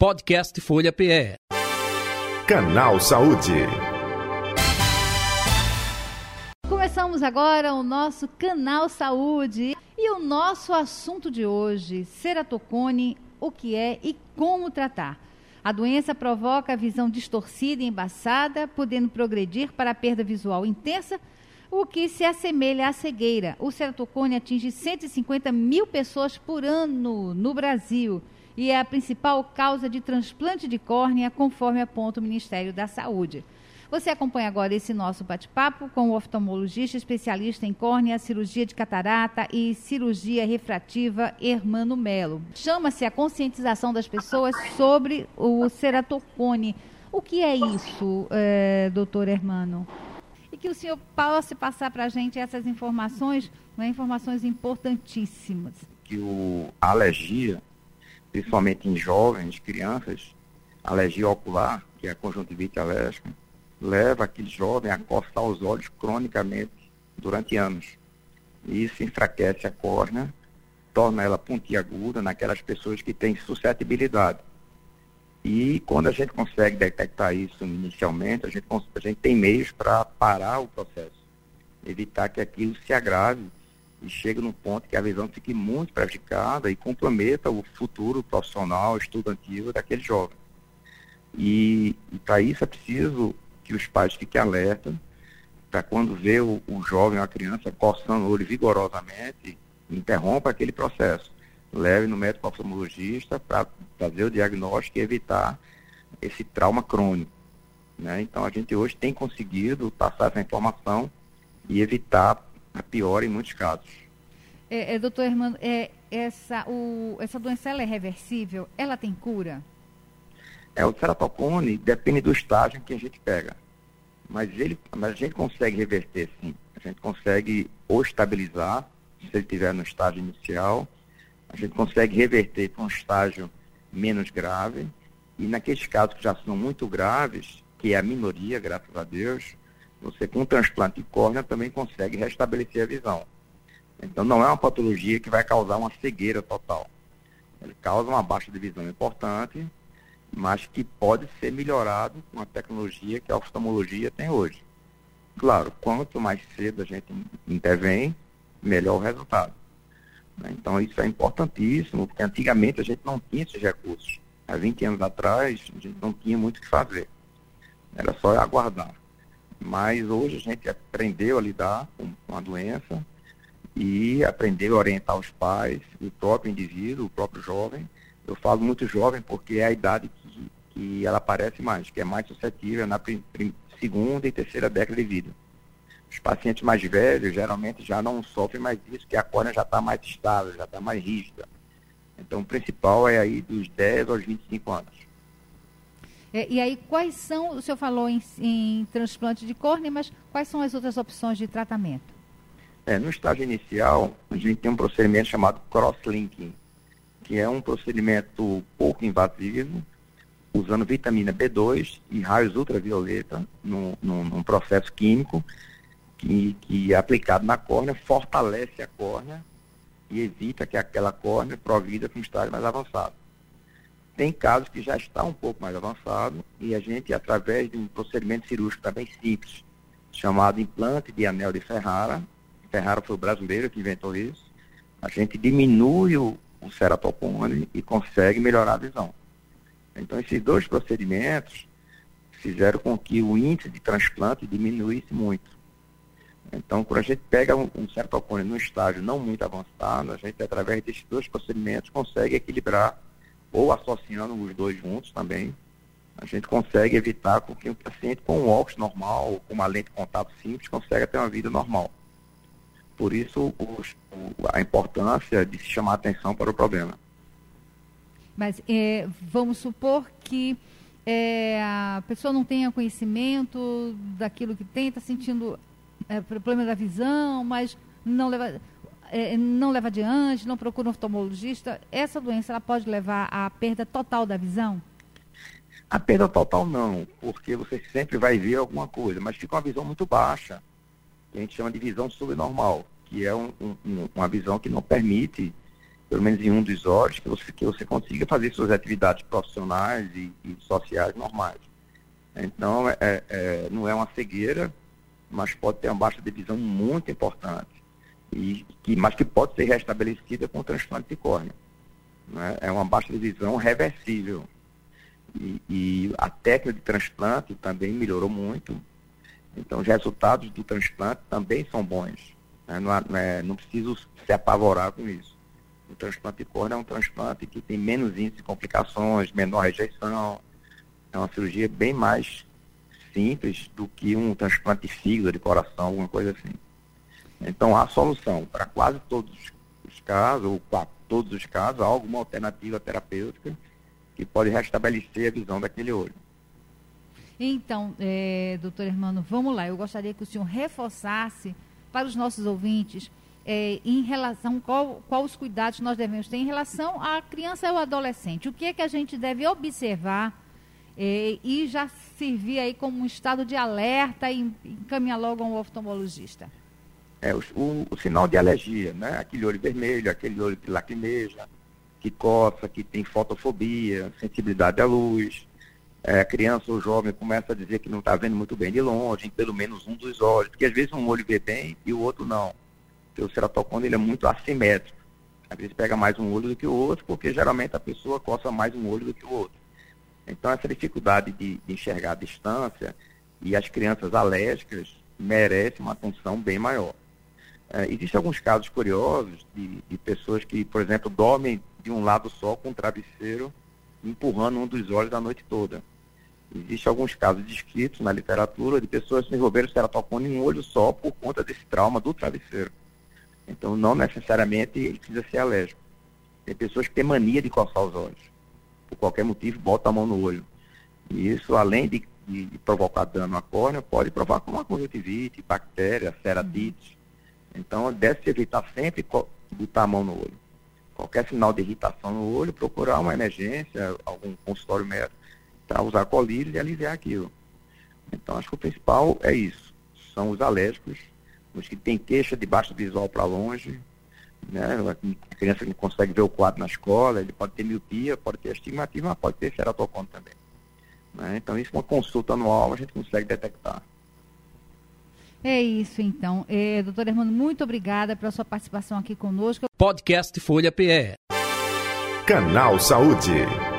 Podcast Folha PE. Canal Saúde. Começamos agora o nosso Canal Saúde e o nosso assunto de hoje, ceratocone, o que é e como tratar. A doença provoca a visão distorcida e embaçada, podendo progredir para a perda visual intensa, o que se assemelha à cegueira. O ceratocone atinge 150 mil pessoas por ano no Brasil e é a principal causa de transplante de córnea, conforme aponta o Ministério da Saúde. Você acompanha agora esse nosso bate-papo com o oftalmologista especialista em córnea, cirurgia de catarata e cirurgia refrativa, Hermano Melo. Chama-se a conscientização das pessoas sobre o ceratocone. O que é isso, é, doutor Hermano? E que o senhor possa passar para a gente essas informações, né, informações importantíssimas. Que o, a alergia principalmente em jovens, crianças, alergia ocular, que é a conjuntivite alérgica, leva aquele jovem a coçar os olhos cronicamente durante anos. E isso enfraquece a córnea, torna ela pontiaguda naquelas pessoas que têm suscetibilidade. E quando a gente consegue detectar isso inicialmente, a gente, a gente tem meios para parar o processo, evitar que aquilo se agrave e chega num ponto que a visão fique muito prejudicada e comprometa o futuro profissional, estudantil daquele jovem. E, e para isso é preciso que os pais fiquem alerta para quando vê o, o jovem ou a criança coçando o olho vigorosamente, interrompa aquele processo. Leve no médico oftalmologista para fazer o diagnóstico e evitar esse trauma crônico. Né? Então a gente hoje tem conseguido passar essa informação e evitar a pior em muitos casos. É, é, doutor Hermano, é, essa, o, essa doença ela é reversível? Ela tem cura? É, o ceratocone depende do estágio que a gente pega. Mas, ele, mas a gente consegue reverter, sim. A gente consegue ou estabilizar, se ele estiver no estágio inicial, a gente consegue reverter para um estágio menos grave. E naqueles casos que já são muito graves, que é a minoria, graças a Deus, você com transplante de córnea também consegue restabelecer a visão. Então não é uma patologia que vai causar uma cegueira total. Ele causa uma baixa de visão importante, mas que pode ser melhorado com a tecnologia que a oftalmologia tem hoje. Claro, quanto mais cedo a gente intervém, melhor o resultado. Então isso é importantíssimo, porque antigamente a gente não tinha esses recursos. Há 20 anos atrás, a gente não tinha muito o que fazer. Era só aguardar. Mas hoje a gente aprendeu a lidar com a doença e aprendeu a orientar os pais, o próprio indivíduo, o próprio jovem. Eu falo muito jovem porque é a idade que, que ela aparece mais, que é mais suscetível na segunda e terceira década de vida. Os pacientes mais velhos geralmente já não sofrem mais disso, porque a córnea já está mais estável, já está mais rígida. Então o principal é aí dos 10 aos 25 anos. É, e aí, quais são, o senhor falou em, em, transplante de córnea, mas quais são as outras opções de tratamento? É, no estágio inicial, a gente tem um procedimento chamado crosslinking, que é um procedimento pouco invasivo, usando vitamina B2 e raios ultravioleta num, num, num processo químico que, que, aplicado na córnea, fortalece a córnea e evita que aquela córnea provida para um estágio mais avançado. Tem casos que já está um pouco mais avançado e a gente, através de um procedimento cirúrgico também simples, chamado implante de anel de Ferrara, Ferrara foi o brasileiro que inventou isso, a gente diminui o, o e consegue melhorar a visão. Então, esses dois procedimentos fizeram com que o índice de transplante diminuísse muito. Então, quando a gente pega um, um ceratocone no estágio não muito avançado, a gente, através desses dois procedimentos, consegue equilibrar ou associando os dois juntos também, a gente consegue evitar com que o paciente com um óculos normal, com uma lente de contato simples, consiga ter uma vida normal. Por isso, os, a importância de se chamar atenção para o problema. Mas é, vamos supor que é, a pessoa não tenha conhecimento daquilo que tem, está sentindo é, problema da visão, mas não leva é, não leva adiante, não procura um oftalmologista, essa doença ela pode levar à perda total da visão? A perda total não, porque você sempre vai ver alguma coisa, mas fica uma visão muito baixa, que a gente chama de visão subnormal, que é um, um, uma visão que não permite pelo menos em um dos olhos, que você, que você consiga fazer suas atividades profissionais e, e sociais normais. Então, é, é, não é uma cegueira, mas pode ter uma baixa de visão muito importante, e, que, mas que pode ser restabelecida com transplante de córnea. Né? É uma baixa visão reversível. E, e, a técnica de transplante também melhorou muito. Então, os resultados do transplante também são bons. Né? Não, não, é, não preciso se apavorar com isso. O transplante de córnea é um transplante que tem menos índice de complicações, menor rejeição. É uma cirurgia bem mais simples do que um transplante de fígado, de coração, alguma coisa assim. Então, há solução para quase todos os casos, ou para todos os casos, há alguma alternativa terapêutica que pode restabelecer a visão daquele olho. Então, é, doutor Hermano, vamos lá. Eu gostaria que o senhor reforçasse para os nossos ouvintes é, em relação qual, qual os cuidados nós devemos ter em relação à criança ou adolescente. O que é que a gente deve observar é, e já servir aí como um estado de alerta e encaminhar logo a um oftalmologista? É, o, o, o, sinal de alergia, né? Aquele olho vermelho, aquele olho que lacrimeja, que coça, que tem fotofobia, sensibilidade à luz, é, a criança ou jovem começa a dizer que não está vendo muito bem de longe, pelo menos um dos olhos, porque às vezes um olho vê bem e o outro não. Porque o ceratocone ele é muito assimétrico. Às vezes pega mais um olho do que o outro, porque geralmente a pessoa coça mais um olho do que o outro. Então essa dificuldade de, de enxergar a distância e as crianças alérgicas merecem uma atenção bem maior. É, Existem alguns casos curiosos de, de pessoas que, por exemplo, dormem de um lado só com o travesseiro empurrando um dos olhos a noite toda. Existem alguns casos descritos na literatura de pessoas que desenvolveram ceratocone em um olho só por conta desse trauma do travesseiro. Então, não necessariamente ele precisa ser alérgico. Tem pessoas que têm mania de coçar os olhos. Por qualquer motivo, bota a mão no olho. E isso, além de, de, de provocar dano à córnea, pode provocar uma conjuntivite, bactéria, ceratite. Então, deve-se evitar sempre botar a mão no olho qualquer sinal de irritação no olho, procurar uma emergência, algum consultório médico, para usar colírio e aliviar aquilo. Então, acho que o principal é isso. São os alérgicos, os que têm queixa de baixo visual para longe, né? a criança que não consegue ver o quadro na escola, ele pode ter miopia, pode ter astigmatismo, mas pode ter ceratocone também. Né? Então, isso com uma consulta anual a gente consegue detectar. É isso, então. É, doutor Hermano, muito obrigada pela sua participação aqui conosco. Podcast Folha PE. Canal Saúde.